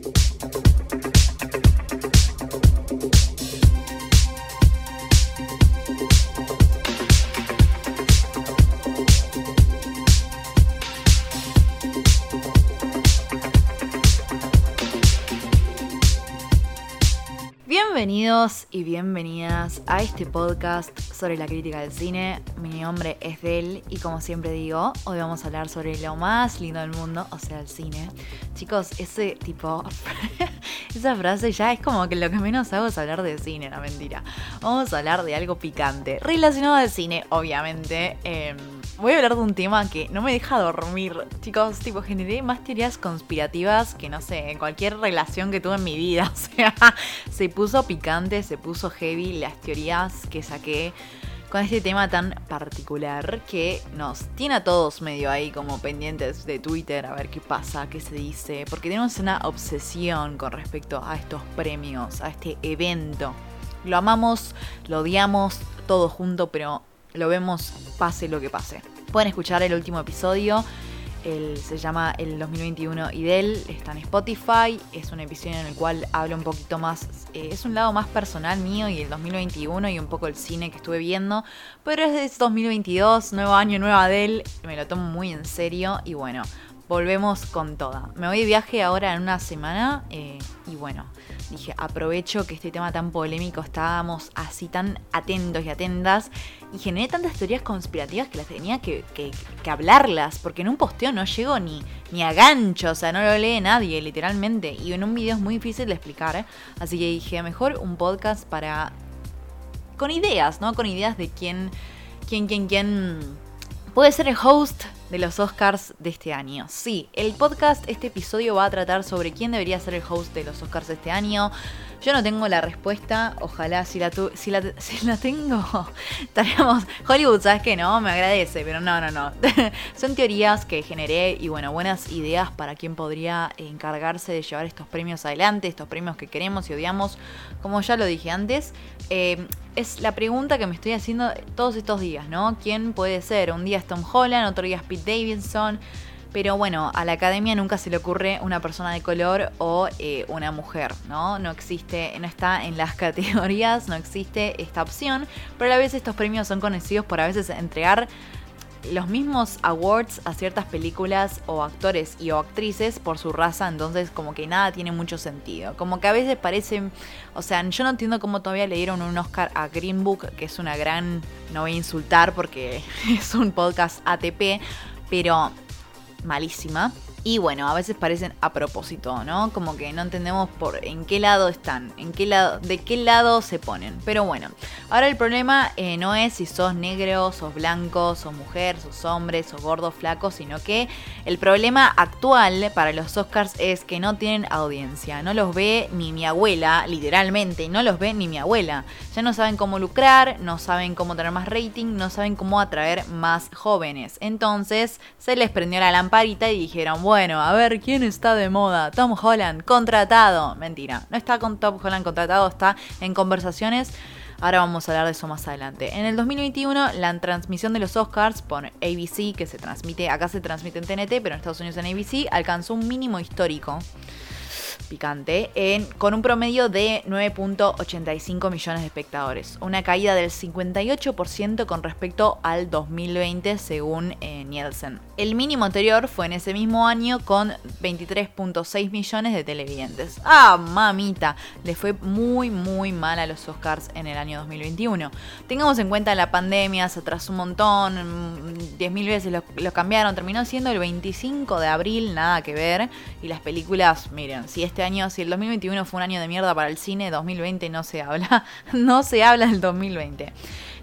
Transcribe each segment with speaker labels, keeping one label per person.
Speaker 1: Thank you. Y bienvenidas a este podcast sobre la crítica del cine. Mi nombre es Del y como siempre digo, hoy vamos a hablar sobre lo más lindo del mundo, o sea, el cine. Chicos, ese tipo, esa frase ya es como que lo que menos hago es hablar de cine, no mentira. Vamos a hablar de algo picante, relacionado al cine, obviamente. Em, voy a hablar de un tema que no me deja dormir. Chicos, tipo, generé más teorías conspirativas que no sé, en cualquier relación que tuve en mi vida. O sea, se puso picante, se puso heavy las teorías que saqué con este tema tan particular que nos tiene a todos medio ahí como pendientes de Twitter a ver qué pasa, qué se dice, porque tenemos una obsesión con respecto a estos premios, a este evento. Lo amamos, lo odiamos, todo junto, pero lo vemos pase lo que pase. Pueden escuchar el último episodio. se llama El 2021 Idel, está en Spotify, es un episodio en el cual hablo un poquito más, eh, es un lado más personal mío y el 2021 y un poco el cine que estuve viendo, pero es 2022, nuevo año, nueva Adele, me lo tomo muy en serio y bueno, volvemos con toda. Me voy de viaje ahora en una semana eh, y bueno, dije, aprovecho que este tema tan polémico estábamos así tan atentos y atentas y generé tantas teorías conspirativas que las tenía que, hablarlas, porque en un posteo no llego ni, ni a gancho, o sea, no lo lee nadie, literalmente, y en un video es muy difícil de explicar, ¿eh? así que dije, mejor un podcast para... con ideas, ¿no? Con ideas de quién, quién, quién, quién puede ser el host de los Oscars de este año. Sí, el podcast, este episodio va a tratar sobre quién debería ser el host de los Oscars de este año. Yo no tengo la respuesta, ojalá si la, si la, si la tengo, estaríamos... Hollywood, ¿sabes qué? No, me agradece, pero no, no, no. Son teorías que generé y bueno, buenas ideas para quién podría encargarse de llevar estos premios adelante, estos premios que queremos y odiamos, como ya lo dije antes. Eh, es la pregunta que me estoy haciendo todos estos días, ¿no? ¿Quién puede ser? Un día es Tom Holland, otro día Pete Davidson. Pero bueno, a la academia nunca se le ocurre una persona de color o eh, una mujer, ¿no? No existe, no está en las categorías, no existe esta opción, pero a la vez estos premios son conocidos por a veces entregar los mismos awards a ciertas películas o actores y o actrices por su raza, entonces como que nada tiene mucho sentido. Como que a veces parecen, o sea, yo no entiendo cómo todavía le dieron un Oscar a Green Book, que es una gran, no voy a insultar porque es un podcast ATP, pero malísima. Y bueno, a veces parecen a propósito, ¿no? Como que no entendemos por en qué lado están, en qué lado, de qué lado se ponen. Pero bueno, ahora el problema eh, no es si sos negro, sos blanco, sos mujer, sos hombre, sos gordo, flaco, sino que el problema actual para los Oscars es que no tienen audiencia. No los ve ni mi abuela, literalmente, no los ve ni mi abuela. Ya no saben cómo lucrar, no saben cómo tener más rating, no saben cómo atraer más jóvenes. Entonces se les prendió la lamparita y dijeron, bueno, a ver, ¿quién está de moda? Tom Holland, contratado. Mentira, no está con Tom Holland contratado, está en conversaciones. Ahora vamos a hablar de eso más adelante. En el 2021, la transmisión de los Oscars por ABC, que se transmite, acá se transmite en TNT, pero en Estados Unidos en ABC, alcanzó un mínimo histórico picante, con un promedio de 9.85 millones de espectadores, una caída del 58% con respecto al 2020 según eh, Nielsen. El mínimo anterior fue en ese mismo año con 23.6 millones de televidentes. Ah, mamita, le fue muy muy mal a los Oscars en el año 2021. Tengamos en cuenta la pandemia, se atrasó un montón, 10.000 mm, veces lo cambiaron, terminó siendo el 25 de abril, nada que ver, y las películas, miren, si este este año, si el 2021 fue un año de mierda para el cine, 2020 no se habla, no se habla del 2020.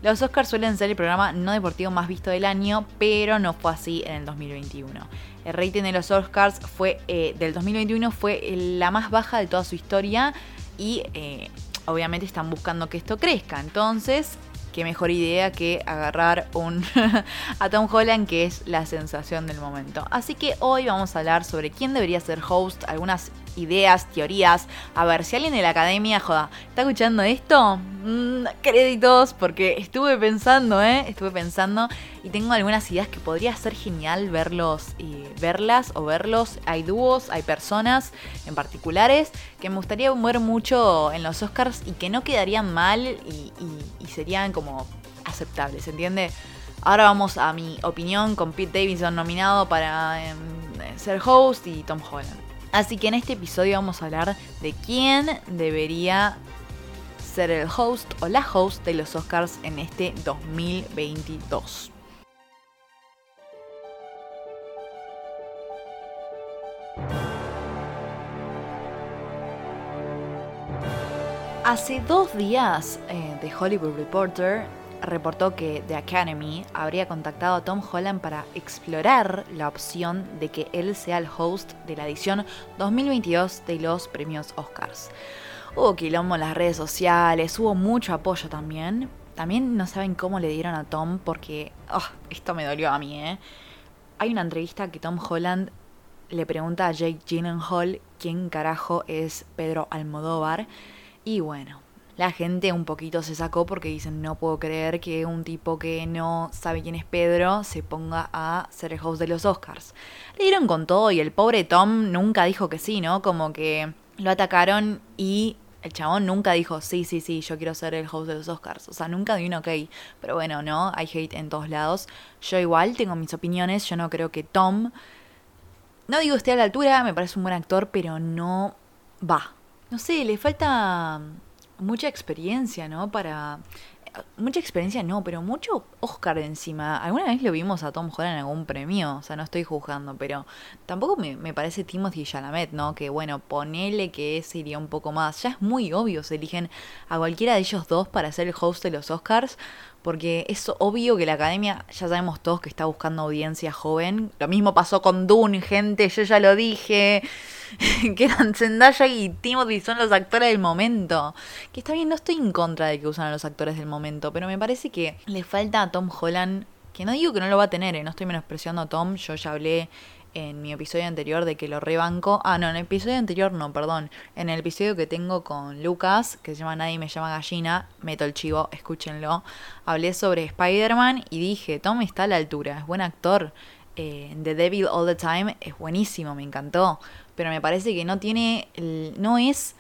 Speaker 1: Los Oscars suelen ser el programa no deportivo más visto del año, pero no fue así en el 2021. El rating de los Oscars fue eh, del 2021 fue la más baja de toda su historia y eh, obviamente están buscando que esto crezca. Entonces, qué mejor idea que agarrar un a Tom Holland, que es la sensación del momento. Así que hoy vamos a hablar sobre quién debería ser host, algunas ideas, teorías. A ver, si alguien de la academia, joda, ¿está escuchando esto? Mm, créditos, porque estuve pensando, ¿eh? Estuve pensando y tengo algunas ideas que podría ser genial verlos y verlas o verlos. Hay dúos, hay personas en particulares que me gustaría ver mucho en los Oscars y que no quedarían mal y, y serían como aceptables, ¿entiende? Ahora vamos a mi opinión con Pete Davidson nominado para em, ser host y Tom Holland. Así que en este episodio vamos a hablar de quién debería ser el host o la host de los Oscars en este 2022. Hace dos días, eh, The Hollywood Reporter reportó que The Academy habría contactado a Tom Holland para explorar la opción de que él sea el host de la edición 2022 de los premios Oscars. Hubo quilombo en las redes sociales, hubo mucho apoyo también. También no saben cómo le dieron a Tom porque oh, esto me dolió a mí, ¿eh? Hay una entrevista que Tom Holland le pregunta a Jake Gyllenhaal quién carajo es Pedro Almodóvar y bueno, la gente un poquito se sacó porque dicen, no puedo creer que un tipo que no sabe quién es Pedro se ponga a ser el host de los Oscars. Le dieron con todo y el pobre Tom nunca dijo que sí, ¿no? Como que lo atacaron y el chabón nunca dijo, sí, sí, sí, yo quiero ser el host de los Oscars. O sea, nunca dio un ok. Pero bueno, no, hay hate en todos lados. Yo igual tengo mis opiniones, yo no creo que Tom... No digo esté a la altura, me parece un buen actor, pero no va. No sé, le falta mucha experiencia, ¿no? Para... Mucha experiencia no, pero mucho Oscar encima. Alguna vez lo vimos a Tom Holland en algún premio, o sea, no estoy juzgando, pero tampoco me, me parece Timothy Chalamet, ¿no? Que bueno, ponele que ese iría un poco más. Ya es muy obvio, se eligen a cualquiera de ellos dos para ser el host de los Oscars, porque es obvio que la academia, ya sabemos todos que está buscando audiencia joven. Lo mismo pasó con Dune, gente, yo ya lo dije. que eran Zendaya y Timothy son los actores del momento. Que está bien, no estoy en contra de que usan a los actores del momento, pero me parece que le falta a Tom Holland, que no digo que no lo va a tener, ¿eh? no estoy menospreciando a Tom, yo ya hablé en mi episodio anterior de que lo rebanco. Ah, no, en el episodio anterior no, perdón. En el episodio que tengo con Lucas, que se llama Nadie me llama gallina, meto el chivo, escúchenlo. Hablé sobre Spider-Man y dije, Tom está a la altura, es buen actor. Eh, The Devil All the Time es buenísimo, me encantó. Pero me parece que no tiene. no es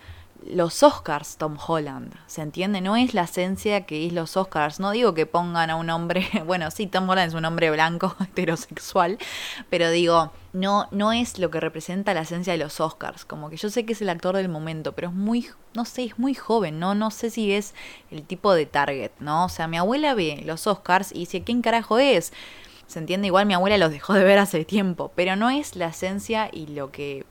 Speaker 1: los Oscars Tom Holland, ¿se entiende? No es la esencia que es los Oscars. No digo que pongan a un hombre, bueno, sí, Tom Holland es un hombre blanco, heterosexual, pero digo, no, no es lo que representa la esencia de los Oscars. Como que yo sé que es el actor del momento, pero es muy, no sé, es muy joven, ¿no? No sé si es el tipo de target, ¿no? O sea, mi abuela ve los Oscars y dice, ¿quién carajo es? Se entiende, igual mi abuela los dejó de ver hace tiempo, pero no es la esencia y lo que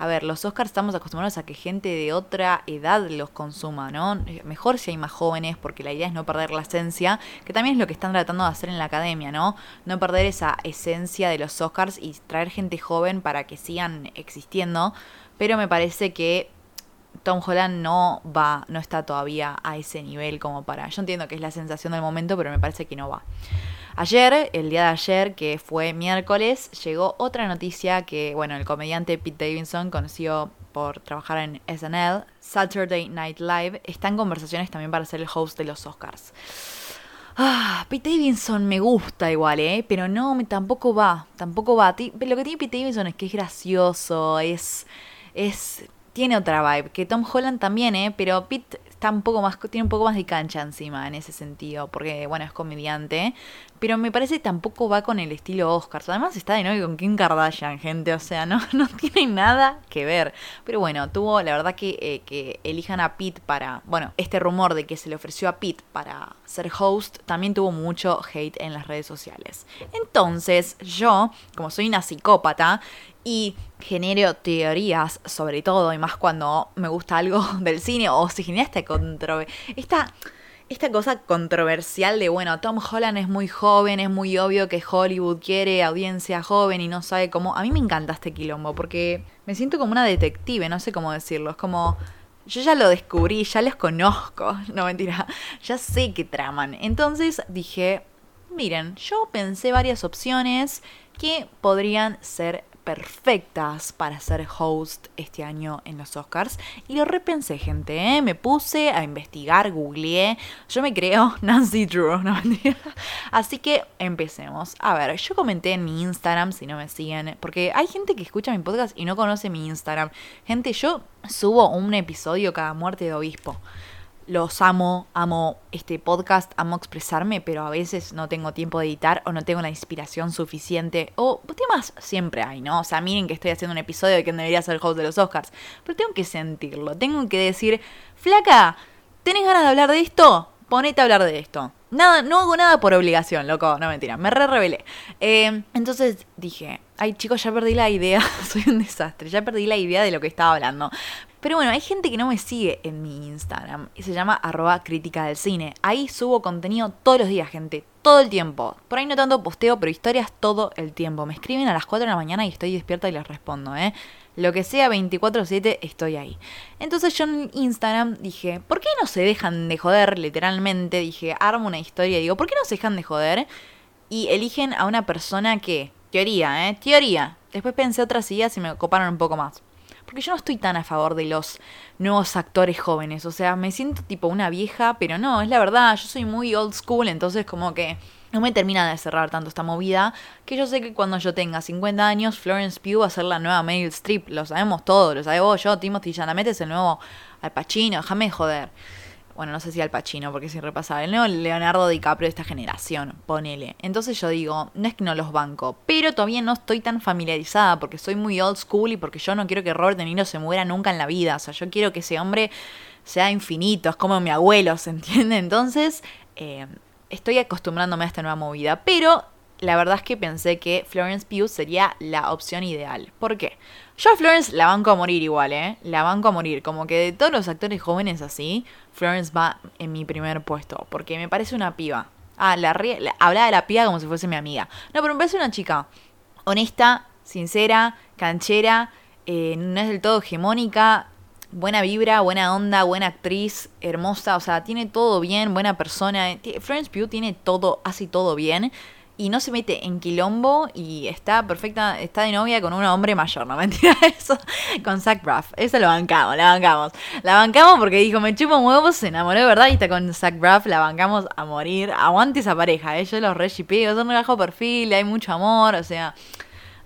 Speaker 1: a ver, los Oscars estamos acostumbrados a que gente de otra edad los consuma, ¿no? Mejor si hay más jóvenes, porque la idea es no perder la esencia, que también es lo que están tratando de hacer en la academia, ¿no? No perder esa esencia de los Oscars y traer gente joven para que sigan existiendo, pero me parece que Tom Holland no va, no está todavía a ese nivel como para. Yo entiendo que es la sensación del momento, pero me parece que no va. Ayer, el día de ayer, que fue miércoles, llegó otra noticia que, bueno, el comediante Pete Davidson, conocido por trabajar en SNL, Saturday Night Live, está en conversaciones también para ser el host de los Oscars. Ah, Pete Davidson me gusta igual, ¿eh? Pero no, tampoco va, tampoco va. Lo que tiene Pete Davidson es que es gracioso, es... es tiene otra vibe, que Tom Holland también, ¿eh? Pero Pete está un poco más, tiene un poco más de cancha encima en ese sentido, porque bueno, es comediante, pero me parece que tampoco va con el estilo Oscars. Además está de novio con Kim Kardashian, gente, o sea, no, no tiene nada que ver. Pero bueno, tuvo la verdad que, eh, que elijan a Pete para, bueno, este rumor de que se le ofreció a Pete para ser host, también tuvo mucho hate en las redes sociales. Entonces, yo, como soy una psicópata, y genero teorías sobre todo, y más cuando me gusta algo del cine o si genera esta. Esta, esta cosa controversial de, bueno, Tom Holland es muy joven, es muy obvio que Hollywood quiere audiencia joven y no sabe cómo. A mí me encanta este quilombo porque me siento como una detective, no sé cómo decirlo. Es como. Yo ya lo descubrí, ya les conozco. No mentira, ya sé que traman. Entonces dije, miren, yo pensé varias opciones que podrían ser perfectas para ser host este año en los Oscars. Y lo repensé, gente, ¿eh? Me puse a investigar, googleé. Yo me creo Nancy Drew, no Así que empecemos. A ver, yo comenté en mi Instagram, si no me siguen, porque hay gente que escucha mi podcast y no conoce mi Instagram. Gente, yo subo un episodio cada muerte de obispo los amo, amo este podcast, amo expresarme, pero a veces no tengo tiempo de editar o no tengo la inspiración suficiente. O temas siempre hay, ¿no? O sea, miren que estoy haciendo un episodio de que debería ser el host de los Oscars. Pero tengo que sentirlo, tengo que decir, flaca, ¿tenés ganas de hablar de esto? Ponete a hablar de esto. Nada, no hago nada por obligación, loco, no mentira, me re rebelé. Eh, entonces dije, ay chicos, ya perdí la idea, soy un desastre, ya perdí la idea de lo que estaba hablando. Pero bueno, hay gente que no me sigue en mi Instagram y se llama arroba crítica del cine. Ahí subo contenido todos los días, gente, todo el tiempo. Por ahí no tanto posteo, pero historias todo el tiempo. Me escriben a las 4 de la mañana y estoy despierta y les respondo, ¿eh? Lo que sea 24/7 estoy ahí. Entonces yo en Instagram dije, ¿por qué no se dejan de joder? Literalmente dije, armo una historia y digo, ¿por qué no se dejan de joder? Y eligen a una persona que, teoría, ¿eh? Teoría. Después pensé otras ideas y me coparon un poco más. Porque yo no estoy tan a favor de los nuevos actores jóvenes. O sea, me siento tipo una vieja, pero no, es la verdad. Yo soy muy old school, entonces como que no me termina de cerrar tanto esta movida. Que yo sé que cuando yo tenga 50 años, Florence Pugh va a ser la nueva Meryl Streep. Lo sabemos todos, lo sabemos yo. Timothy Chalamet es el nuevo Al Pacino, déjame joder bueno, no sé si Al Pacino, porque es irrepasable, nuevo Leonardo DiCaprio de esta generación, ponele. Entonces yo digo, no es que no los banco, pero todavía no estoy tan familiarizada porque soy muy old school y porque yo no quiero que Robert De Niro se muera nunca en la vida. O sea, yo quiero que ese hombre sea infinito, es como mi abuelo, ¿se entiende? Entonces, eh, estoy acostumbrándome a esta nueva movida, pero la verdad es que pensé que Florence Pugh sería la opción ideal. ¿Por qué? Yo a Florence la banco a morir igual, ¿eh? La banco a morir. Como que de todos los actores jóvenes así, Florence va en mi primer puesto. Porque me parece una piba. Ah, la, hablaba de la piba como si fuese mi amiga. No, pero me parece una chica honesta, sincera, canchera, eh, no es del todo hegemónica, buena vibra, buena onda, buena actriz, hermosa, o sea, tiene todo bien, buena persona. Florence Pugh tiene todo, hace todo bien y no se mete en quilombo y está perfecta, está de novia con un hombre mayor, no mentira eso, con Zach Braff, eso lo bancamos, la bancamos, la bancamos porque dijo, me chupo huevos, se enamoró verdad y está con Zach Braff, la bancamos a morir, aguante esa pareja, ¿eh? yo los re shipeo, son un bajo perfil, hay mucho amor, o sea,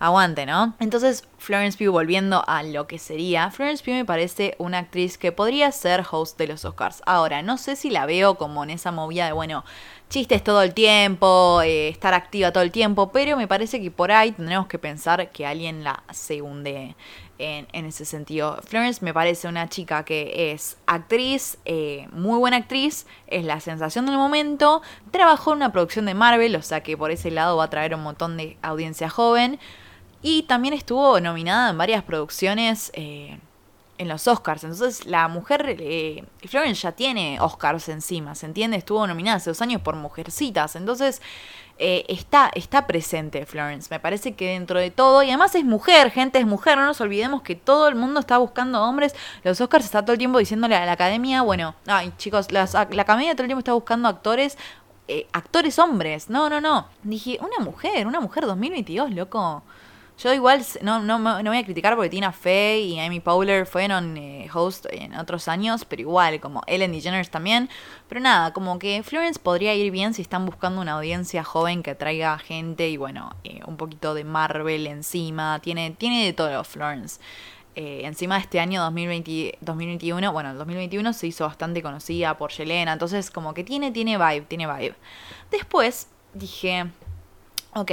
Speaker 1: aguante, ¿no? Entonces, Florence Pugh, volviendo a lo que sería, Florence Pugh me parece una actriz que podría ser host de los Oscars. Ahora, no sé si la veo como en esa movida de, bueno, chistes todo el tiempo, eh, estar activa todo el tiempo, pero me parece que por ahí tendremos que pensar que alguien la se hunde en, ese sentido. Florence me parece una chica que es actriz, eh, muy buena actriz, es la sensación del momento, trabajó en una producción de Marvel, o sea que por ese lado va a traer un montón de audiencia joven, y también estuvo nominada en varias producciones. Eh, en los Oscars. Entonces la mujer, eh, Florence ya tiene Oscars encima, ¿se entiende? Estuvo nominada hace dos años por Mujercitas. Entonces eh, está, está presente Florence. Me parece que dentro de todo, y además es mujer, gente es mujer, no nos olvidemos que todo el mundo está buscando hombres. Los Oscars está todo el tiempo diciéndole a la academia, bueno, ay chicos, la academia todo el tiempo está buscando actores. Eh, actores hombres, no, no, no. Dije, una mujer, una mujer 2022, loco. Yo igual no, no, no, voy a criticar porque Tina Fey y Amy Powler fueron eh, host en otros años, pero igual, como Ellen DeGeneres también. Pero nada, como que Florence podría ir bien si están buscando una audiencia joven que traiga gente y bueno, eh, un poquito de Marvel encima. Tiene, tiene de todo Florence. Eh, encima de este año 2020, 2021, bueno, el 2021 se hizo bastante conocida por Yelena, entonces como que tiene, tiene vibe, tiene vibe. Después dije, ok,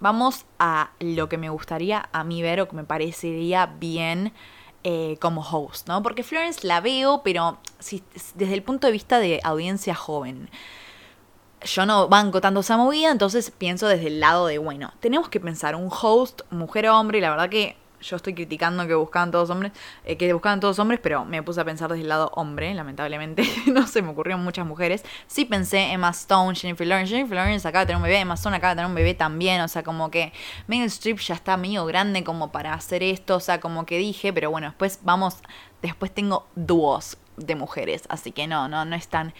Speaker 1: Vamos a lo que me gustaría a mí ver o que me parecería bien eh, como host, ¿no? Porque Florence la veo, pero si, desde el punto de vista de audiencia joven. Yo no banco tanto esa movida, entonces pienso desde el lado de, bueno, tenemos que pensar un host, mujer o hombre, y la verdad que yo estoy criticando que buscaban todos hombres, eh, que buscaban todos hombres, pero me puse a pensar desde el lado hombre, lamentablemente. no se me ocurrieron muchas mujeres. Sí pensé Emma Stone, Jennifer Lawrence. Jennifer Lawrence acaba de tener un bebé, Emma Stone acaba de tener un bebé también. O sea, como que Megan Streep ya está medio grande como para hacer esto. O sea, como que dije, pero bueno, después vamos, después tengo dúos de mujeres. Así que no, no, no es tan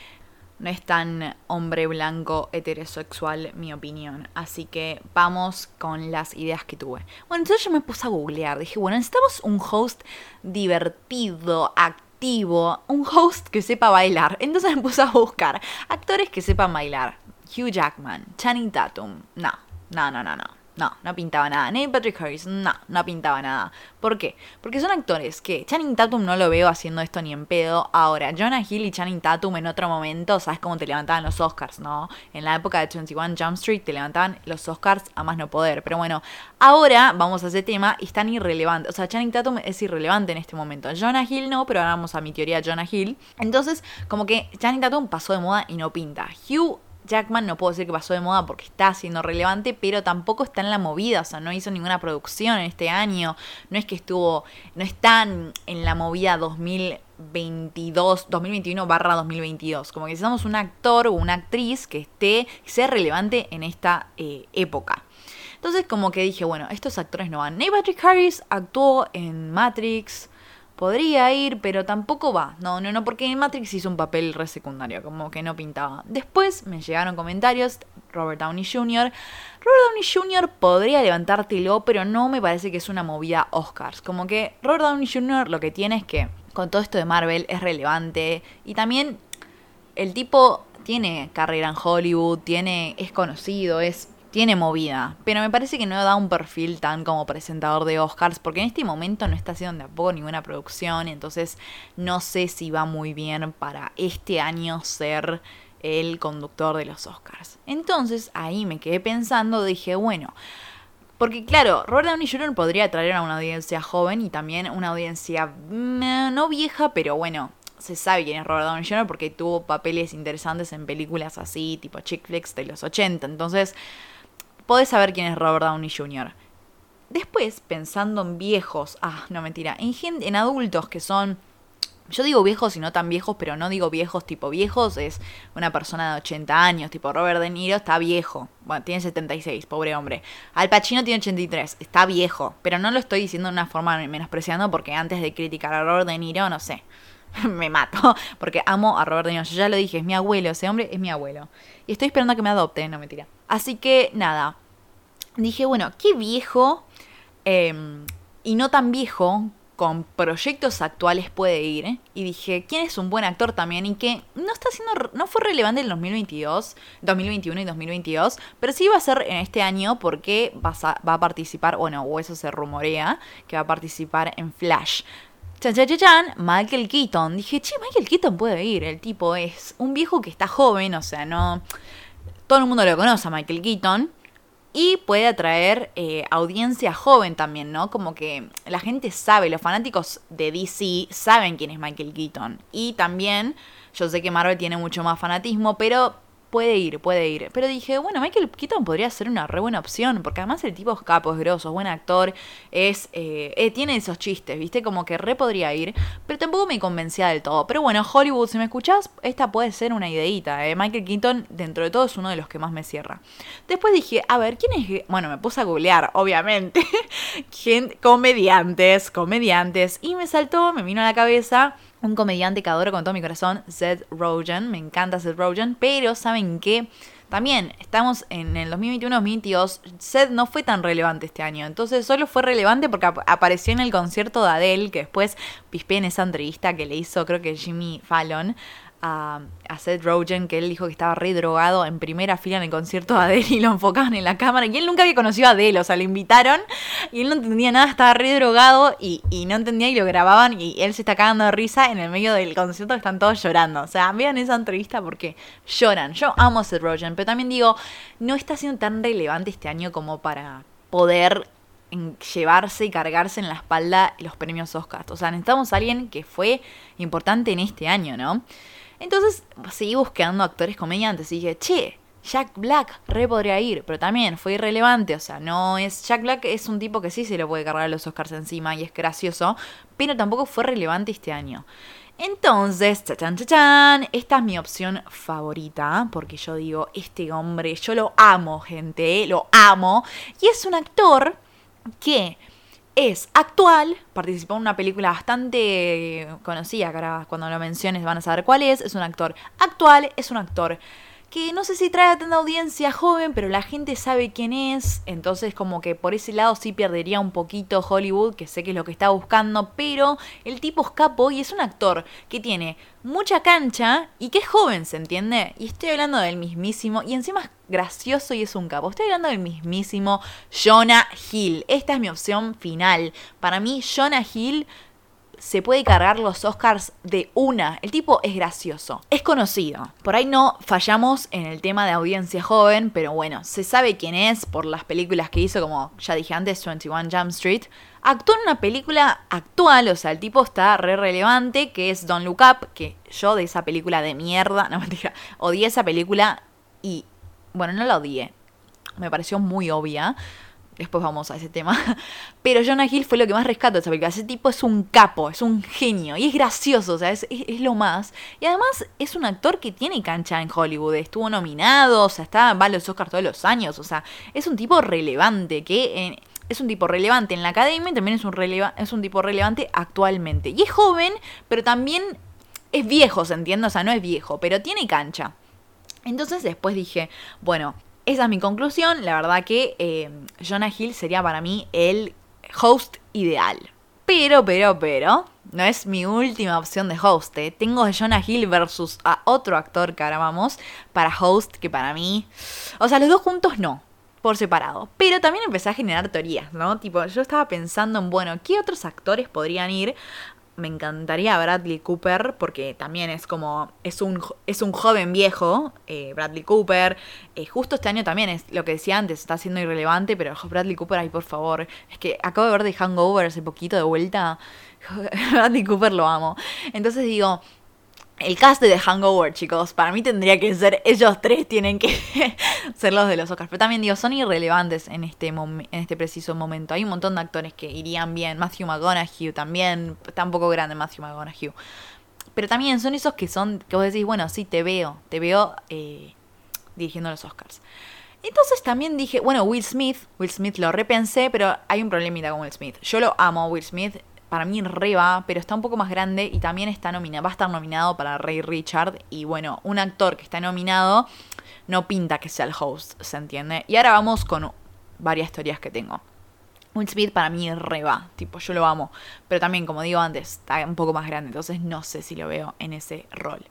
Speaker 1: no es tan hombre blanco heterosexual mi opinión. Así que vamos con las ideas que tuve. Bueno, entonces yo me puse a googlear. Dije, bueno, necesitamos un host divertido, activo, un host que sepa bailar. Entonces me puse a buscar actores que sepan bailar. Hugh Jackman, Channing Tatum. No, no, no, no, no. No, no pintaba nada. Neil Patrick Harris, no, no pintaba nada. ¿Por qué? Porque son actores que Channing Tatum no lo veo haciendo esto ni en pedo. Ahora, Jonah Hill y Channing Tatum en otro momento, ¿sabes cómo te levantaban los Oscars, no? En la época de 21 Jump Street te levantaban los Oscars a más no poder. Pero bueno, ahora vamos a ese tema y están irrelevantes. O sea, Channing Tatum es irrelevante en este momento. Jonah Hill no, pero ahora vamos a mi teoría Jonah Hill. Entonces, como que Channing Tatum pasó de moda y no pinta. Hugh Jackman no puedo decir que pasó de moda porque está siendo relevante, pero tampoco está en la movida, o sea, no hizo ninguna producción en este año, no es que estuvo, no están en la movida 2022, 2021 barra 2022, como que necesitamos un actor o una actriz que esté, sea relevante en esta eh, época. Entonces como que dije, bueno, estos actores no van. Neil Patrick Harris actuó en Matrix, Podría ir, pero tampoco va. No, no, no, porque en Matrix hizo un papel re secundario, como que no pintaba. Después me llegaron comentarios, Robert Downey Jr. Robert Downey Jr. podría levantártelo, pero no me parece que es una movida Oscars. Como que Robert Downey Jr. lo que tiene es que con todo esto de Marvel es relevante y también el tipo tiene carrera en Hollywood, tiene es conocido, es tiene movida, pero me parece que no da un perfil tan como presentador de Oscars, porque en este momento no está haciendo tampoco ninguna producción, entonces no sé si va muy bien para este año ser el conductor de los Oscars. Entonces ahí me quedé pensando, dije, bueno, porque claro, Robert Downey Jr. podría atraer a una audiencia joven y también una audiencia mm, no vieja, pero bueno, se sabe quién es Robert Downey Jr. porque tuvo papeles interesantes en películas así, tipo chick flicks de los 80. Entonces, podés saber quién es Robert Downey Jr. Después, pensando en viejos, ah, no mentira, en, en adultos que son yo digo viejos y no tan viejos, pero no digo viejos tipo viejos, es una persona de 80 años, tipo Robert De Niro está viejo, bueno, tiene 76, pobre hombre. Al Pacino tiene 83, está viejo, pero no lo estoy diciendo de una forma menospreciando porque antes de criticar a Robert De Niro, no sé, me mato, porque amo a Robert De Niro, yo ya lo dije, es mi abuelo, ese hombre es mi abuelo. Y estoy esperando a que me adopte, no mentira. Así que nada, dije, bueno, qué viejo em, y no tan viejo con proyectos actuales puede ir. Y dije, ¿quién es un buen actor también? Y que no está siendo, no fue relevante en 2022, 2021 y 2022, pero sí va a ser en este año porque va a, va a participar, bueno, o eso se rumorea, que va a participar en Flash. Chan, chan, chan, Michael Keaton. Dije, che, Michael Keaton puede ir. El tipo es un viejo que está joven, o sea, no todo el mundo lo conoce a Michael Keaton. Y puede atraer eh, audiencia joven también, ¿no? Como que la gente sabe, los fanáticos de DC saben quién es Michael Keaton. Y también, yo sé que Marvel tiene mucho más fanatismo, pero puede ir, puede ir. Pero dije, bueno, Michael Keaton podría ser una re buena opción, porque además el tipo es capo, es grosso, es buen actor, es eh, eh, tiene esos chistes, ¿viste? Como que re podría ir, pero tampoco me convencía del todo. Pero bueno, Hollywood, si me escuchás, esta puede ser una ideita, ¿eh? Michael Keaton, dentro de todo, es uno de los que más me cierra. Después dije, a ver, ¿quién es? Bueno, me puse a googlear, obviamente, comediantes, comediantes, y me saltó, me vino a la cabeza un comediante que adoro con todo mi corazón, Seth Rogen. Me encanta Seth Rogen, pero ¿saben qué? También estamos en el 2021-2022. Seth no fue tan relevante este año. Entonces solo fue relevante porque apareció en el concierto de Adele, que después pispé en esa entrevista que le hizo, creo que Jimmy Fallon a, Seth Rogen, que él dijo que estaba re drogado en primera fila en el concierto de Adele y lo enfocaban en la cámara. Y él nunca había conocido a Adele, o sea, le invitaron y él no entendía nada, estaba re drogado y, no entendía y lo grababan y él se está cagando de risa en el medio del concierto, están todos llorando. O sea, vean esa entrevista porque lloran. Yo amo a Seth Rogen, pero también digo, no está siendo tan relevante este año como para poder llevarse y cargarse en la espalda los premios Oscar. O sea, necesitamos a alguien que fue importante en este año, ¿no? Entonces seguí buscando actores comediantes y dije, che, Jack Black re podría ir, pero también fue irrelevante, o sea, no es. Jack Black es un tipo que sí se le puede cargar los Oscars encima y es gracioso, pero tampoco fue relevante este año. Entonces, chachan, chachan, esta es mi opción favorita, porque yo digo, este hombre, yo lo amo, gente, lo amo, y es un actor que es actual, participó en una película bastante conocida, que ahora cuando lo menciones van a saber cuál es, es un actor actual, es un actor que no sé si trae tanta audiencia joven, pero la gente sabe quién es, entonces como que por ese lado sí perdería un poquito Hollywood, que sé que es lo que está buscando, pero el tipo es capo y es un actor que tiene mucha cancha y que es joven, ¿se entiende? Y estoy hablando del mismísimo, y encima es gracioso y es un capo, estoy hablando del mismísimo Jonah Hill, esta es mi opción final, para mí Jonah Hill se puede cargar los Oscars de una. El tipo es gracioso, es conocido. Por ahí no fallamos en el tema de audiencia joven, pero bueno, se sabe quién es por las películas que hizo, como ya dije antes, 21 Jump Street. Actuó en una película actual, o sea, el tipo está re relevante, que es Don't Look Up, que yo de esa película de mierda, no mentira, odié esa película y, bueno, no la odié, me pareció muy obvia. Después vamos a ese tema. Pero Jonah Hill fue lo que más rescato de esa película. Ese tipo es un capo, es un genio. Y es gracioso, o sea, es, lo más. Y además es un actor que tiene cancha en Hollywood. Estuvo nominado, o sea, está, va a los Oscars todos los años. O sea, es un tipo relevante que... es un tipo relevante en la academia y también es un, es un tipo relevante actualmente. Y es joven, pero también es viejo, ¿se entiende? O sea, no es viejo, pero tiene cancha. Entonces después dije, bueno, esa es mi conclusión. La verdad que eh, Jonah Hill sería para mí el host ideal. Pero, pero, pero, no es mi última opción de host. ¿eh? Tengo a Jonah Hill versus a otro actor que ahora vamos para host, que para mí. O sea, los dos juntos no, por separado. Pero también empecé a generar teorías, ¿no? Tipo, yo estaba pensando en, bueno, ¿qué otros actores podrían ir me encantaría Bradley Cooper porque también es como es un es un joven viejo eh, Bradley Cooper. Eh, justo este año también es lo que decía antes está siendo irrelevante pero Bradley Cooper ay por favor. Es que acabo de ver de Hangover hace poquito de vuelta. Bradley Cooper lo amo. Entonces digo el cast de The Hangover, chicos, para mí tendría que ser, ellos tres tienen que ser los de los Oscars. Pero también digo, son irrelevantes en este, en este preciso momento. Hay un montón de actores que irían bien. Matthew McConaughey también, está un poco grande Matthew McConaughey. Pero también son esos que son, que vos decís, bueno, sí, te veo, te veo eh, dirigiendo los Oscars. Entonces también dije, bueno, Will Smith, Will Smith lo repensé, pero hay un problemita con Will Smith. Yo lo amo, Will Smith, para mí reba, pero está un poco más grande y también está nominado, va a estar nominado para Ray Richard. Y bueno, un actor que está nominado no pinta que sea el host, ¿se entiende? Y ahora vamos con varias teorías que tengo. Will Smith para mí reba, tipo, yo lo amo. Pero también, como digo antes, está un poco más grande, entonces no sé si lo veo en ese rol.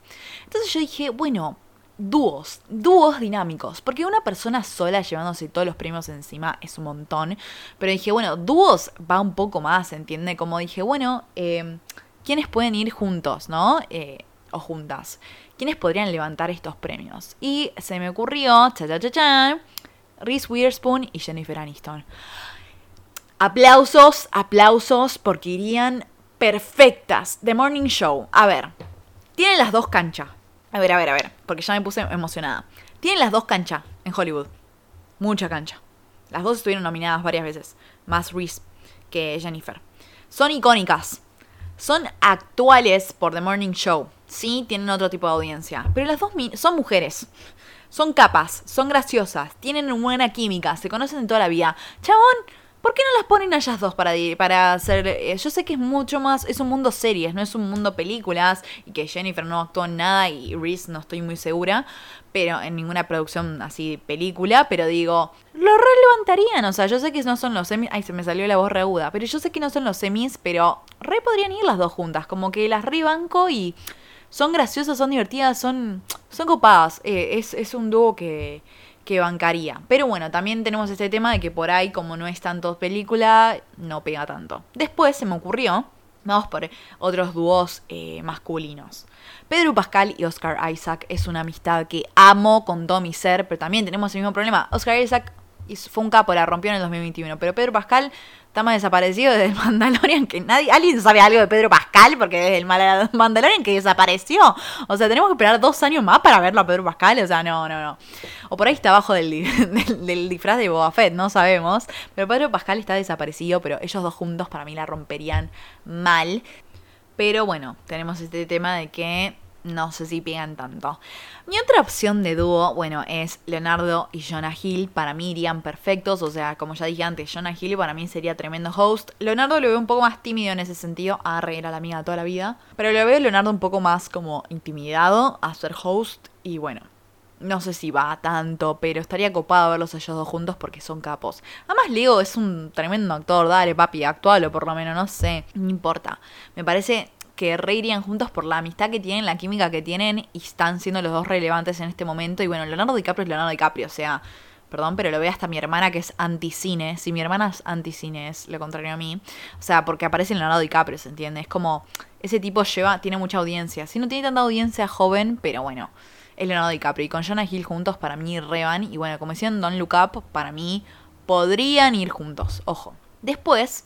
Speaker 1: Entonces yo dije, bueno, dúos, dúos dinámicos, porque una persona sola llevándose todos los premios encima es un montón, pero dije, bueno, dúos va un poco más, ¿entiende? Como dije, bueno, eh, ¿quiénes pueden ir juntos, no? Eh, o juntas. ¿Quiénes podrían levantar estos premios? Y se me ocurrió, cha cha cha cha, Reese Witherspoon y Jennifer Aniston. Aplausos, aplausos, porque irían perfectas. The Morning Show. A ver, tienen las dos canchas a ver, a ver, a ver, porque ya me puse emocionada. Tienen las dos canchas en Hollywood. Mucha cancha. Las dos estuvieron nominadas varias veces. Más Reese que Jennifer. Son icónicas. Son actuales por The Morning Show. Sí, tienen otro tipo de audiencia. Pero las dos son mujeres. Son capas, son graciosas, tienen buena química, se conocen de toda la vida. Chabón, ¿Por qué no las ponen a ellas dos para, para hacer.? Eh, yo sé que es mucho más. Es un mundo series, no es un mundo películas. Y que Jennifer no actuó en nada y Reese no estoy muy segura. Pero en ninguna producción así película. Pero digo, lo relevantarían. O sea, yo sé que no son los semis. Ay, se me salió la voz reaguda. Pero yo sé que no son los semis. Pero re podrían ir las dos juntas. Como que las rebanco y. Son graciosas, son divertidas, son. Son copadas. Eh, es, es un dúo que que bancaría. Pero bueno, también tenemos este tema de que por ahí, como no es tanto película, no pega tanto. Después se me ocurrió, vamos por otros dúos eh, masculinos. Pedro Pascal y Oscar Isaac es una amistad que amo con todo mi ser, pero también tenemos el mismo problema. Oscar Isaac fue un capo, la rompió en el 2021, pero Pedro Pascal está más desaparecido desde el Mandalorian que nadie. ¿Alguien sabe algo de Pedro Pascal? Porque desde el Mandalorian que desapareció. O sea, tenemos que esperar dos años más para verlo a Pedro Pascal. O sea, no, no, no. O por ahí está abajo del, del, disfraz de Boba Fett, no sabemos. Pero Pedro Pascal está desaparecido, pero ellos dos juntos para mí la romperían mal. Pero bueno, tenemos este tema de que no sé si pegan tanto. Mi otra opción de dúo, bueno, es Leonardo y Jonah Hill. Para mí irían perfectos, o sea, como ya dije antes, Jonah Hill para mí sería tremendo host. Leonardo lo veo un poco más tímido en ese sentido, a reír a la amiga toda la vida. Pero lo veo Leonardo un poco más como intimidado a ser host y bueno, no sé si va tanto, pero estaría copado verlos ellos dos juntos porque son capos. Además, Leo es un tremendo actor, dale papi, actualo por lo menos, no sé, no importa. Me parece que reirían juntos por la amistad que tienen, la química que tienen y están siendo los dos relevantes en este momento. Y bueno, Leonardo DiCaprio es Leonardo DiCaprio, o sea, perdón, pero lo ve hasta mi hermana que es anticine. Si mi hermana es anticine, es lo contrario a mí. O sea, porque aparece Leonardo DiCaprio, ¿se entiende? Es como, ese tipo lleva, tiene mucha audiencia. Si no tiene tanta audiencia joven, pero bueno es Leonardo DiCaprio. Y con Jonah Hill juntos para mí reban. Y bueno, como decían Don't Look Up, para mí podrían ir juntos. Ojo. Después,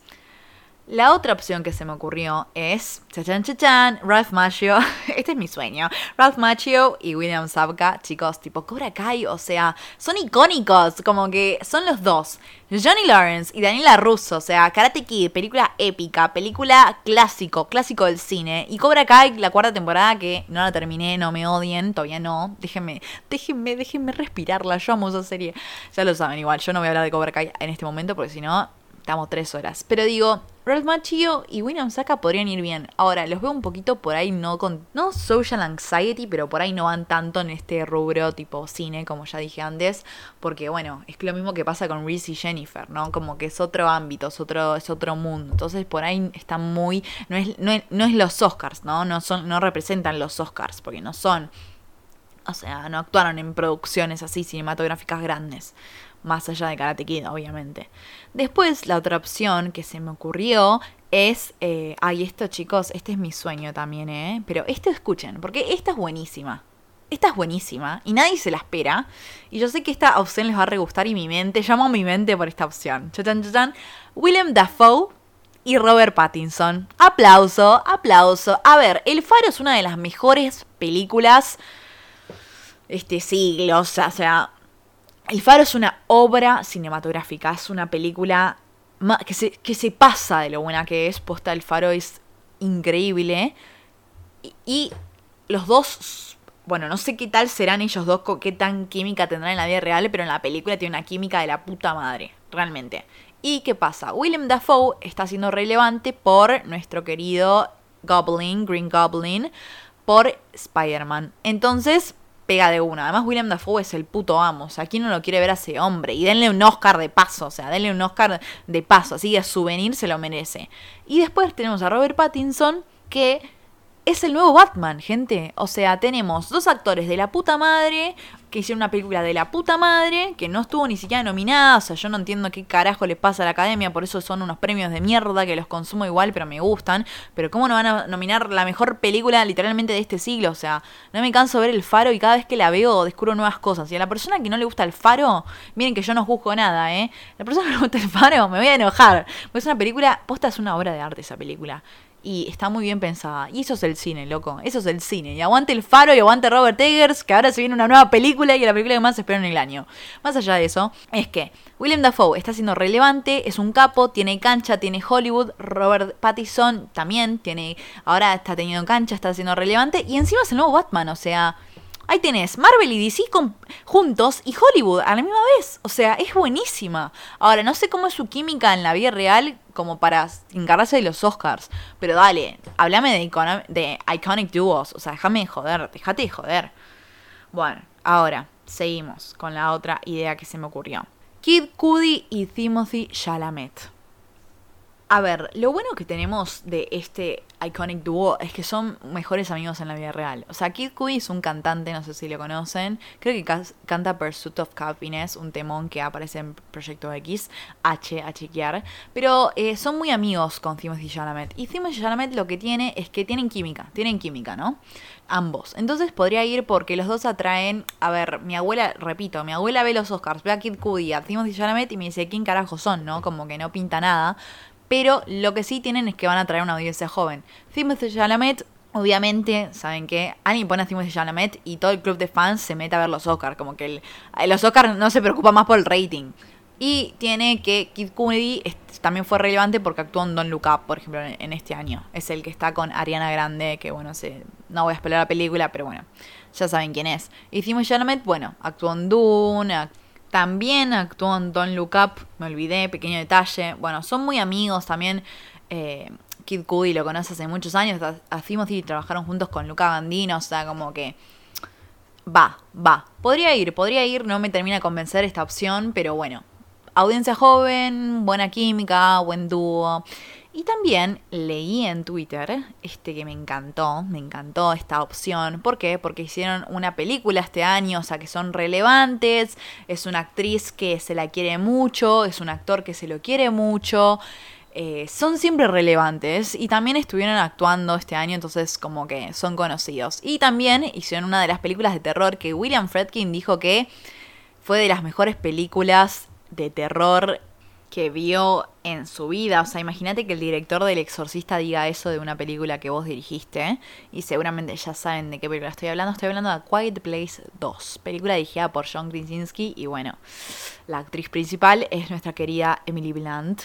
Speaker 1: la otra opción que se me ocurrió es, chachan chachan, Ralph Macchio, este es mi sueño, Ralph Macchio y William Zabka, chicos, tipo Cobra Kai, o sea, son icónicos, como que son los dos, Johnny Lawrence y Daniela Russo, o sea, Karate Kid, película épica, película clásico, clásico del cine, y Cobra Kai, la cuarta temporada que no la terminé, no me odien, todavía no, déjenme, déjenme, déjenme respirarla, yo amo esa serie, ya lo saben igual, yo no voy a hablar de Cobra Kai en este momento porque si no estamos tres horas. Pero digo, Ralph Macchio y William Saka podrían ir bien. Ahora, los veo un poquito por ahí, no con. No social anxiety, pero por ahí no van tanto en este rubro tipo cine, como ya dije antes. Porque, bueno, es lo mismo que pasa con Reese y Jennifer, ¿no? Como que es otro ámbito, es otro, es otro mundo. Entonces, por ahí está muy. No es, no es, no es los Oscars, ¿no? No, son, no representan los Oscars, porque no son. O sea, no actuaron en producciones así cinematográficas grandes más allá de Karate Kid, obviamente. Después, la otra opción que se me ocurrió es, eh, ay, esto chicos, este es mi sueño también, ¿eh? Pero esto escuchen, porque esta es buenísima. Esta es buenísima y nadie se la espera. Y yo sé que esta opción les va a regustar y mi mente, llamo a mi mente por esta opción. Chachan, chachan. William Dafoe y Robert Pattinson. Aplauso, aplauso. A ver, El Faro es una de las mejores películas este siglo, o sea, el Faro es una obra cinematográfica, es una película que se, pasa de lo buena que es. Posta, El Faro es increíble. Y, los dos, bueno, no sé qué tal serán ellos dos, qué tan química tendrán en la vida real, pero en la película tiene una química de la puta madre, realmente. ¿Y qué pasa? William Dafoe está siendo relevante por nuestro querido Goblin, Green Goblin, por Spider-Man. Entonces, pega de una. Además, William Dafoe es el puto amo. O sea, ¿quién no lo quiere ver a ese hombre? Y denle un Oscar de paso. O sea, denle un Oscar de paso. Así de souvenir se lo merece. Y después tenemos a Robert Pattinson, que es el nuevo Batman, gente. O sea, tenemos dos actores de la puta madre, que hicieron una película de la puta madre, que no estuvo ni siquiera nominada, o sea, yo no entiendo qué carajo le pasa a la academia, por eso son unos premios de mierda que los consumo igual, pero me gustan, pero ¿cómo no van a nominar la mejor película literalmente de este siglo? O sea, no me canso de ver el faro y cada vez que la veo descubro nuevas cosas. Y a la persona que no le gusta el faro, miren que yo no juzgo nada, ¿eh? La persona que no le gusta el faro, me voy a enojar, pues es una película, posta es una obra de arte esa película y está muy bien pensada. Y eso es el cine, loco. Eso es el cine. Y aguante el faro y aguante Robert Eggers, que ahora se viene una nueva película y la película que más se espera en el año. Más allá de eso, es que William Dafoe está siendo relevante, es un capo, tiene cancha, tiene Hollywood. Robert Pattinson también tiene, ahora está teniendo cancha, está siendo relevante. Y encima es el nuevo Batman, o sea. Ahí tenés Marvel y DC juntos y Hollywood a la misma vez. O sea, es buenísima. Ahora, no sé cómo es su química en la vida real como para encargarse de los Oscars. Pero dale, háblame de, de Iconic Duos. O sea, déjame de joder, déjate de joder. Bueno, ahora, seguimos con la otra idea que se me ocurrió. Kid Cudi y Timothy Chalamet. A ver, lo bueno que tenemos de este iconic duo es que son mejores amigos en la vida real. O sea, Kid Cudi es un cantante, no sé si lo conocen. Creo que canta Pursuit of Happiness, un temón que aparece en Proyecto X, H, a chequear. Pero eh, son muy amigos con Timothy Chalamet. Y Timothy Chalamet lo que tiene es que tienen química, tienen química, ¿no? Ambos. Entonces podría ir porque los dos atraen. A ver, mi abuela, repito, mi abuela ve los Oscars, ve a Kid Cudi, a Timothy Chalamet y me dice, ¿quién carajo son, no? Como que no pinta nada pero lo que sí tienen es que van a traer una audiencia joven. Timothy Chalamet, obviamente, ¿saben qué? Alguien pone a Timothy Chalamet y todo el club de fans se mete a ver los Oscars, como que el, eh, los Oscars no se preocupa más por el rating. Y tiene que Kid Cudi también fue relevante porque actuó en Don't Look Up, por ejemplo, en este año. Es el que está con Ariana Grande, que bueno, se no voy a esperar la película, pero bueno, ya saben quién es. Y Timothée Chalamet, bueno, actuó en Dune, también actuó en Don't Look Up, me olvidé, pequeño detalle. Bueno, son muy amigos también. Eh, Kid Cudi lo conoce hace muchos años, a Timothy trabajaron juntos con Luca Gandino, o sea, como que va, va. Podría ir, podría ir, no me termina de convencer esta opción, pero bueno. Audiencia joven, buena química, buen dúo. Y también leí en Twitter, este que me encantó, me encantó esta opción. ¿Por qué? Porque hicieron una película este año, o sea que son relevantes, es una actriz que se la quiere mucho, es un actor que se lo quiere mucho. Eh, son siempre relevantes y también estuvieron actuando este año, entonces como que son conocidos. Y también hicieron una de las películas de terror que William Fredkin dijo que fue de las mejores películas de terror que vio en su vida. O sea, imagínate que el director del Exorcista diga eso de una película que vos dirigiste. Y seguramente ya saben de qué película estoy hablando. Estoy hablando de Quiet Place 2, película dirigida por John Krasinski. Y bueno, la actriz principal es nuestra querida Emily Blunt.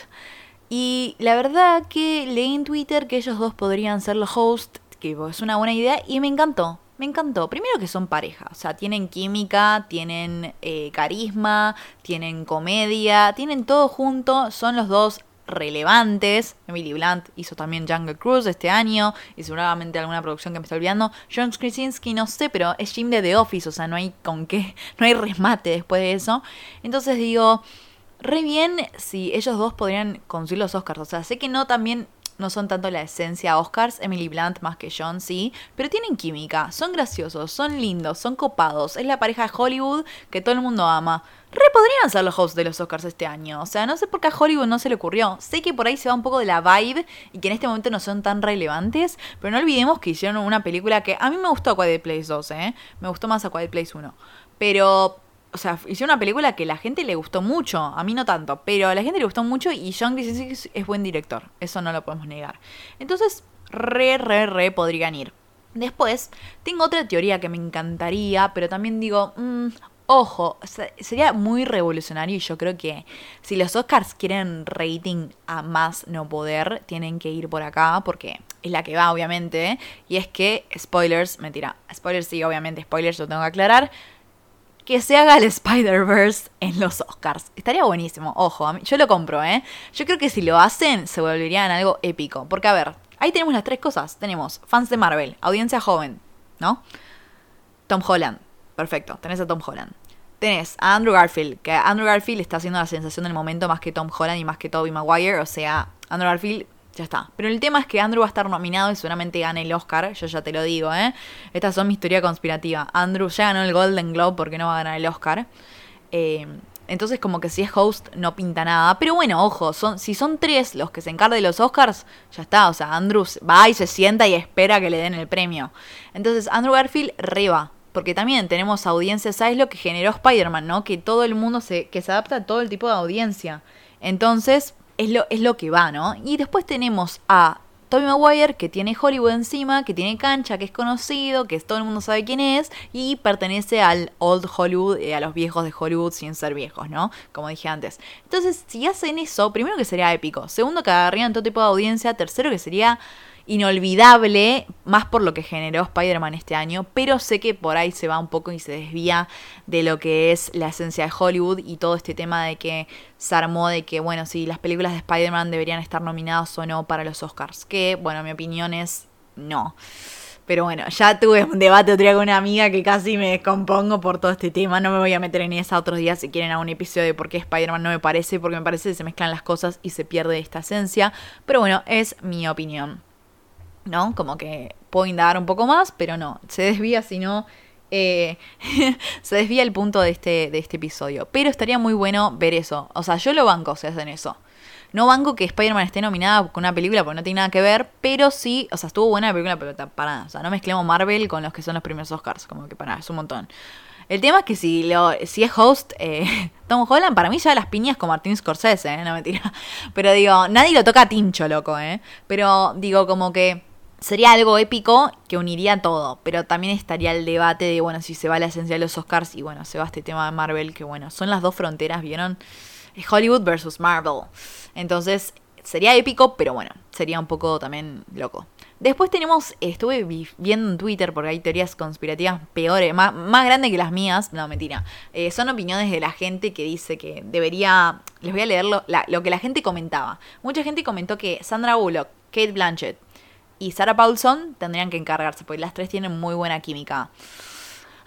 Speaker 1: Y la verdad que leí en Twitter que ellos dos podrían ser los hosts, que es una buena idea, y me encantó. Me encantó. Primero que son pareja, o sea, tienen química, tienen eh, carisma, tienen comedia, tienen todo junto, son los dos relevantes. Emily Blunt hizo también Jungle Cruise este año y seguramente alguna producción que me está olvidando. John Krasinski no sé, pero es Jim de The Office, o sea, no hay con qué, no hay remate después de eso. Entonces digo, re bien si ellos dos podrían conseguir los Oscars. O sea, sé que no también no son tanto la esencia Oscars, Emily Blunt más que John, sí, pero tienen química, son graciosos, son lindos, son copados, es la pareja de Hollywood que todo el mundo ama. Re podrían ser los hosts de los Oscars este año, o sea, no sé por qué a Hollywood no se le ocurrió. Sé que por ahí se va un poco de la vibe y que en este momento no son tan relevantes, pero no olvidemos que hicieron una película que a mí me gustó a Quiet Place 2, ¿eh? Me gustó más a Quiet Place 1. Pero o sea, hicieron una película que la gente le gustó mucho, a mí no tanto, pero a la gente le gustó mucho y John Krasinski es buen director, eso no lo podemos negar. Entonces, re, re, re podrían ir. Después, tengo otra teoría que me encantaría, pero también digo, mmm, ojo, sería muy revolucionario y yo creo que si los Oscars quieren rating a más no poder, tienen que ir por acá porque es la que va, obviamente. Y es que, spoilers, mentira, spoilers sí, obviamente, spoilers, lo tengo que aclarar que se haga el Spider-Verse en los Oscars. Estaría buenísimo, ojo, yo lo compro, ¿eh? Yo creo que si lo hacen se volverían algo épico. Porque, a ver, ahí tenemos las tres cosas. Tenemos fans de Marvel, audiencia joven, ¿no? Tom Holland, perfecto, tenés a Tom Holland. Tenés a Andrew Garfield, que Andrew Garfield está haciendo la sensación del momento más que Tom Holland y más que Tobey Maguire. O sea, Andrew Garfield ya está. Pero el tema es que Andrew va a estar nominado y seguramente gane el Oscar. Yo ya te lo digo, ¿eh? Estas son mi historia conspirativa. Andrew ya ganó el Golden Globe porque no va a ganar el Oscar. Eh, entonces, como que si es host, no pinta nada. Pero bueno, ojo, son, si son tres los que se encargan de los Oscars, ya está. O sea, Andrew va y se sienta y espera que le den el premio. Entonces, Andrew Garfield reba. Porque también tenemos audiencia, ¿sabes lo que generó Spider-Man, no? Que todo el mundo se, que se adapta a todo el tipo de audiencia. Entonces, es lo, es lo que va, ¿no? Y después tenemos a Tobey Maguire, que tiene Hollywood encima, que tiene cancha, que es conocido, que todo el mundo sabe quién es, y pertenece al Old Hollywood, eh, a los viejos de Hollywood sin ser viejos, ¿no? Como dije antes. Entonces, si hacen eso, primero que sería épico, segundo que agarrarían todo tipo de audiencia, tercero que sería inolvidable, más por lo que generó Spider-Man este año, pero sé que por ahí se va un poco y se desvía de lo que es la esencia de Hollywood y todo este tema de que se armó de que, bueno, si las películas de Spider-Man deberían estar nominadas o no para los Oscars, que, bueno, mi opinión es no. Pero bueno, ya tuve un debate otro día con una amiga que casi me descompongo por todo este tema. No me voy a meter en esa otros días si quieren a un episodio de por qué Spider-Man no me parece, porque me parece que se mezclan las cosas y se pierde esta esencia. Pero bueno, es mi opinión. ¿No? Como que puedo indagar un poco más, pero no, se desvía si no... Eh, se desvía el punto de este, de este episodio. Pero estaría muy bueno ver eso. O sea, yo lo banco si hacen eso. No banco que Spider-Man esté nominada con una película porque no tiene nada que ver, pero sí, o sea, estuvo buena la película, pero para O sea, no mezclemos Marvel con los que son los primeros Oscars, como que para, es un montón. El tema es que si lo, si es host eh, Tom Holland, para mí ya las piñas con Martin Scorsese, ¿eh? no mentira. Pero digo, nadie lo toca a Tincho, loco, ¿eh? Pero digo, como que sería algo épico que uniría todo, pero también estaría el debate de, bueno, si se va la esencia de los Oscars y bueno, se va este tema de Marvel, que bueno, son las dos fronteras, ¿vieron? Hollywood versus Marvel. Entonces, sería épico, pero bueno, sería un poco también loco. Después tenemos, estuve viendo en Twitter, porque hay teorías conspirativas peores, más, más grandes que las mías. No, mentira. Eh, son opiniones de la gente que dice que debería. Les voy a leer lo, lo que la gente comentaba. Mucha gente comentó que Sandra Bullock, Kate Blanchett y Sarah Paulson tendrían que encargarse, porque las tres tienen muy buena química.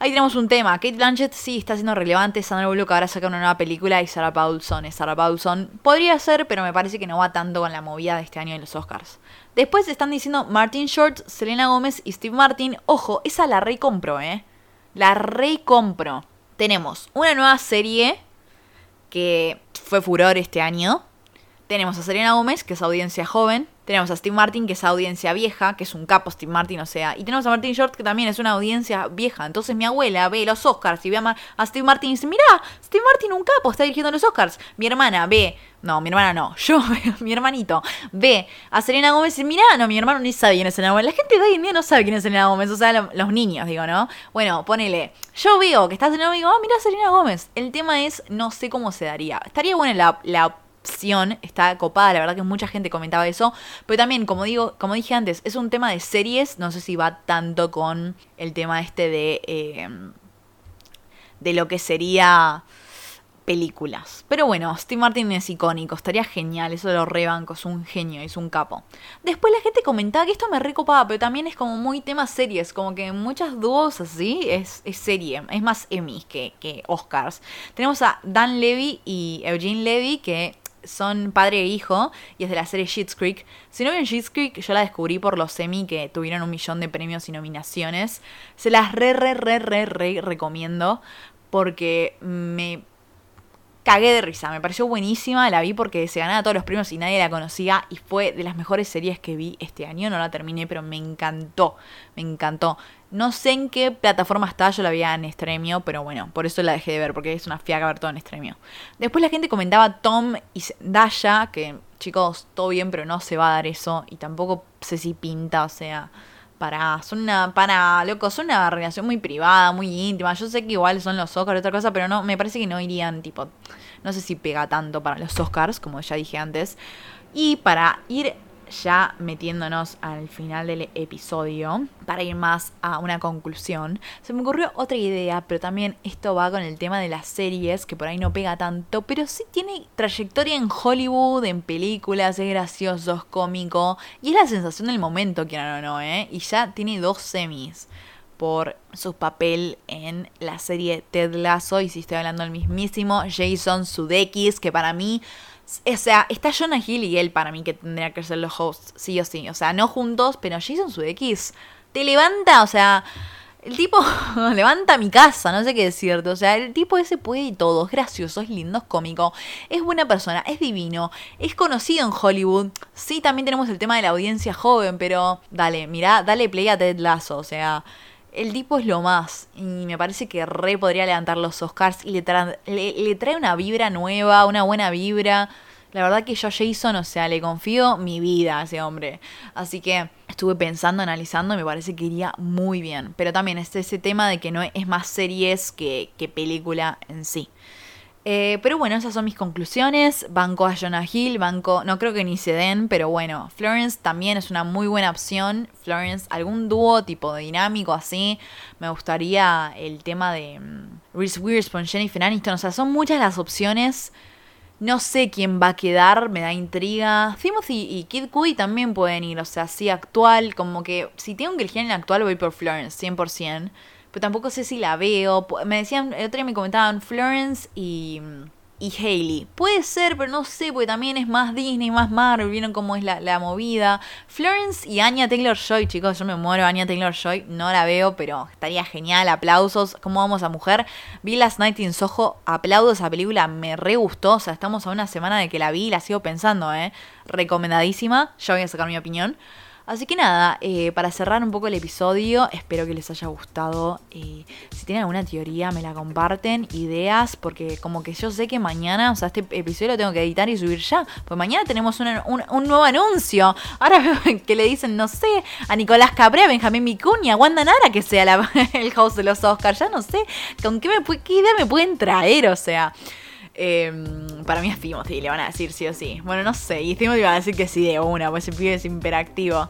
Speaker 1: Ahí tenemos un tema. Kate Blanchett sí está siendo relevante. Sandra Bullock ahora saca una nueva película y Sarah Paulson Sarah Paulson. Podría ser, pero me parece que no va tanto con la movida de este año de los Oscars. Después están diciendo Martin Short, Selena Gómez y Steve Martin. Ojo, esa la rey compro, ¿eh? La rey compro. Tenemos una nueva serie que fue furor este año. Tenemos a Selena Gómez, que es audiencia joven. Tenemos a Steve Martin, que es audiencia vieja, que es un capo Steve Martin, o sea. Y tenemos a Martin Short, que también es una audiencia vieja. Entonces mi abuela ve los Oscars y ve a, Steve Martin y dice, mira, Steve Martin un capo, está dirigiendo los Oscars. Mi hermana ve, no, mi hermana no, yo, mi hermanito, ve a Selena Gómez y dice, mira, no, mi hermano ni sabe quién es Selena Gómez. La gente de hoy en día no sabe quién es Selena Gómez, o sea, los niños, digo, ¿no? Bueno, ponele, yo veo que está Selena Gómez y digo, oh, mira Selena Gómez. El tema es, no sé cómo se daría. Estaría buena la está copada, la verdad que mucha gente comentaba eso, pero también, como digo, como dije antes, es un tema de series, no sé si va tanto con el tema este de eh, de lo que sería películas. Pero bueno, Steve Martin es icónico, estaría genial, eso de los rebancos, un genio, es un capo. Después la gente comentaba que esto me recopaba, pero también es como muy tema series, como que muchas dúos así es, serie, es más Emmys que, que Oscars. Tenemos a Dan Levy y Eugene Levy, que son padre e hijo y es de la serie Sheets Creek. Si no ven Sheets Creek, yo la descubrí por los semi que tuvieron un millón de premios y nominaciones. Se las re, re, re, re, re recomiendo porque me cagué de risa, me pareció buenísima, la vi porque se ganaba todos los premios y nadie la conocía y fue de las mejores series que vi este año, no la terminé, pero me encantó, me encantó. No sé en qué plataforma está, yo la vi en Estremio, pero bueno, por eso la dejé de ver, porque es una fiaca ver todo en Estremio. Después la gente comentaba Tom y Daya, que chicos, todo bien, pero no se va a dar eso, y tampoco sé si pinta, o sea para, son una, para, loco, son una relación muy privada, muy íntima. Yo sé que igual son los Oscars otra cosa, pero no, me parece que no irían, tipo, no sé si pega tanto para los Oscars, como ya dije antes. Y para ir ya metiéndonos al final del episodio, para ir más a una conclusión, se me ocurrió otra idea, pero también esto va con el tema de las series, que por ahí no pega tanto, pero sí tiene trayectoria en Hollywood, en películas, es gracioso, es cómico, y es la sensación del momento, quieran o no, ¿eh? Y ya tiene dos semis por su papel en la serie Ted Lasso, y si estoy hablando del mismísimo Jason Sudeikis, que para mí o sea, está Jonah Hill y él para mí que tendría que ser los hosts, sí o sí. O sea, no juntos, pero Jason Sudeikis te levanta, o sea, el tipo levanta mi casa, no sé qué decirte. O sea, el tipo ese puede y todo. Es gracioso, es lindo, es cómico, es buena persona, es divino, es conocido en Hollywood. Sí, también tenemos el tema de la audiencia joven, pero dale, mira, dale play a Ted Lasso, o sea el tipo es lo más. Y me parece que re podría levantar los Oscars y le, trae una vibra nueva, una buena vibra. La verdad que yo Jason, o sea, le confío mi vida a ese hombre. Así que estuve pensando, analizando y me parece que iría muy bien. Pero también es ese tema de que no es más series que, que película en sí. Eh, pero bueno, esas son mis conclusiones. Banco a Jonah Hill, banco, no creo que ni se den, pero bueno, Florence también es una muy buena opción. Florence, algún dúo tipo dinámico así. Me gustaría el tema de mm, Reese Witherspoon, Jennifer Aniston. O sea, son muchas las opciones. No sé quién va a quedar, me da intriga. Timothy y Kid Cudi también pueden ir, o sea, sí, actual. Como que si tengo que elegir en actual, voy por Florence, 100% pero tampoco sé si la veo. Me decían, el otro día me comentaban Florence y, y Hailey. Puede ser, pero no sé, porque también es más Disney, más Marvel, vieron cómo es la, la movida. Florence y Anya Taylor Joy, chicos, yo me muero, Anya Taylor Joy, no la veo, pero estaría genial, aplausos. ¿Cómo vamos a mujer? Vi Last Night in Soho, aplaudos, esa película me re gustó, o sea, estamos a una semana de que la vi y la sigo pensando, ¿eh? Recomendadísima, yo voy a sacar mi opinión. Así que nada, eh, para cerrar un poco el episodio, espero que les haya gustado. Eh, si tienen alguna teoría, me la comparten, ideas, porque como que yo sé que mañana, o sea, este episodio lo tengo que editar y subir ya, pues mañana tenemos un, nuevo anuncio. Ahora veo que le dicen, no sé, a Nicolás Cabré, a Benjamín Micuña, Wanda Nara que sea el host de los Oscars, ya no sé, ¿con qué, me, qué idea me pueden traer? O sea... Em, para mí es Timothy, le van a decir sí o sí. Bueno, no sé. Y Timothy va a decir que sí de una, pues ese pibe es imperactivo.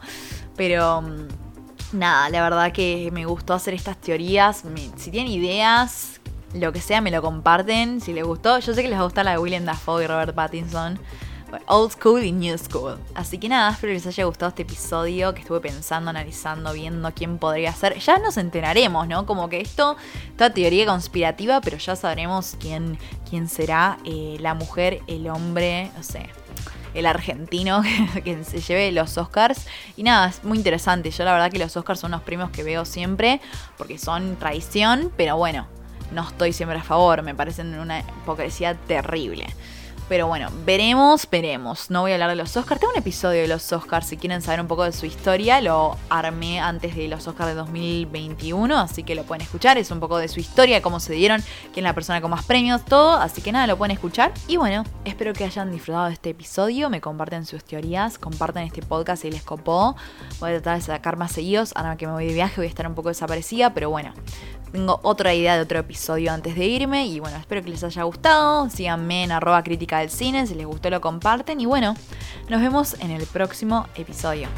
Speaker 1: Pero mm, nada, la verdad que me gustó hacer estas teorías. si tienen ideas, lo que sea, me lo comparten. Si les gustó, yo sé que les va a gustar la de William Dafoe y Robert Pattinson. Old School y New School. Así que nada, espero que les haya gustado este episodio que estuve pensando, analizando, viendo quién podría ser. Ya nos enteraremos, ¿no? Como que esto, esta teoría conspirativa, pero ya sabremos quién, quién será eh, la mujer, el hombre, no sé, el argentino que se lleve los Oscars. Y nada, es muy interesante. Yo la verdad que los Oscars son los premios que veo siempre, porque son tradición, pero bueno, no estoy siempre a favor, me parecen una hipocresía terrible. Pero bueno, veremos, veremos. No voy a hablar de los Oscars. Tengo un episodio de los Oscars si quieren saber un poco de su historia. Lo armé antes de los Oscars de 2021, así que lo pueden escuchar. Es un poco de su historia, cómo se dieron, quién es la persona con más premios, todo. Así que nada, lo pueden escuchar. Y bueno, espero que hayan disfrutado de este episodio. Me comparten sus teorías, comparten este podcast si les copó. Voy a tratar de sacar más seguidos. Ahora que me voy de viaje voy a estar un poco desaparecida, pero bueno tengo otra idea de otro episodio antes de irme. Y bueno, espero que les haya gustado. Síganme en arroba crítica del cine. Si les gustó lo comparten. Y bueno, nos vemos en el próximo episodio.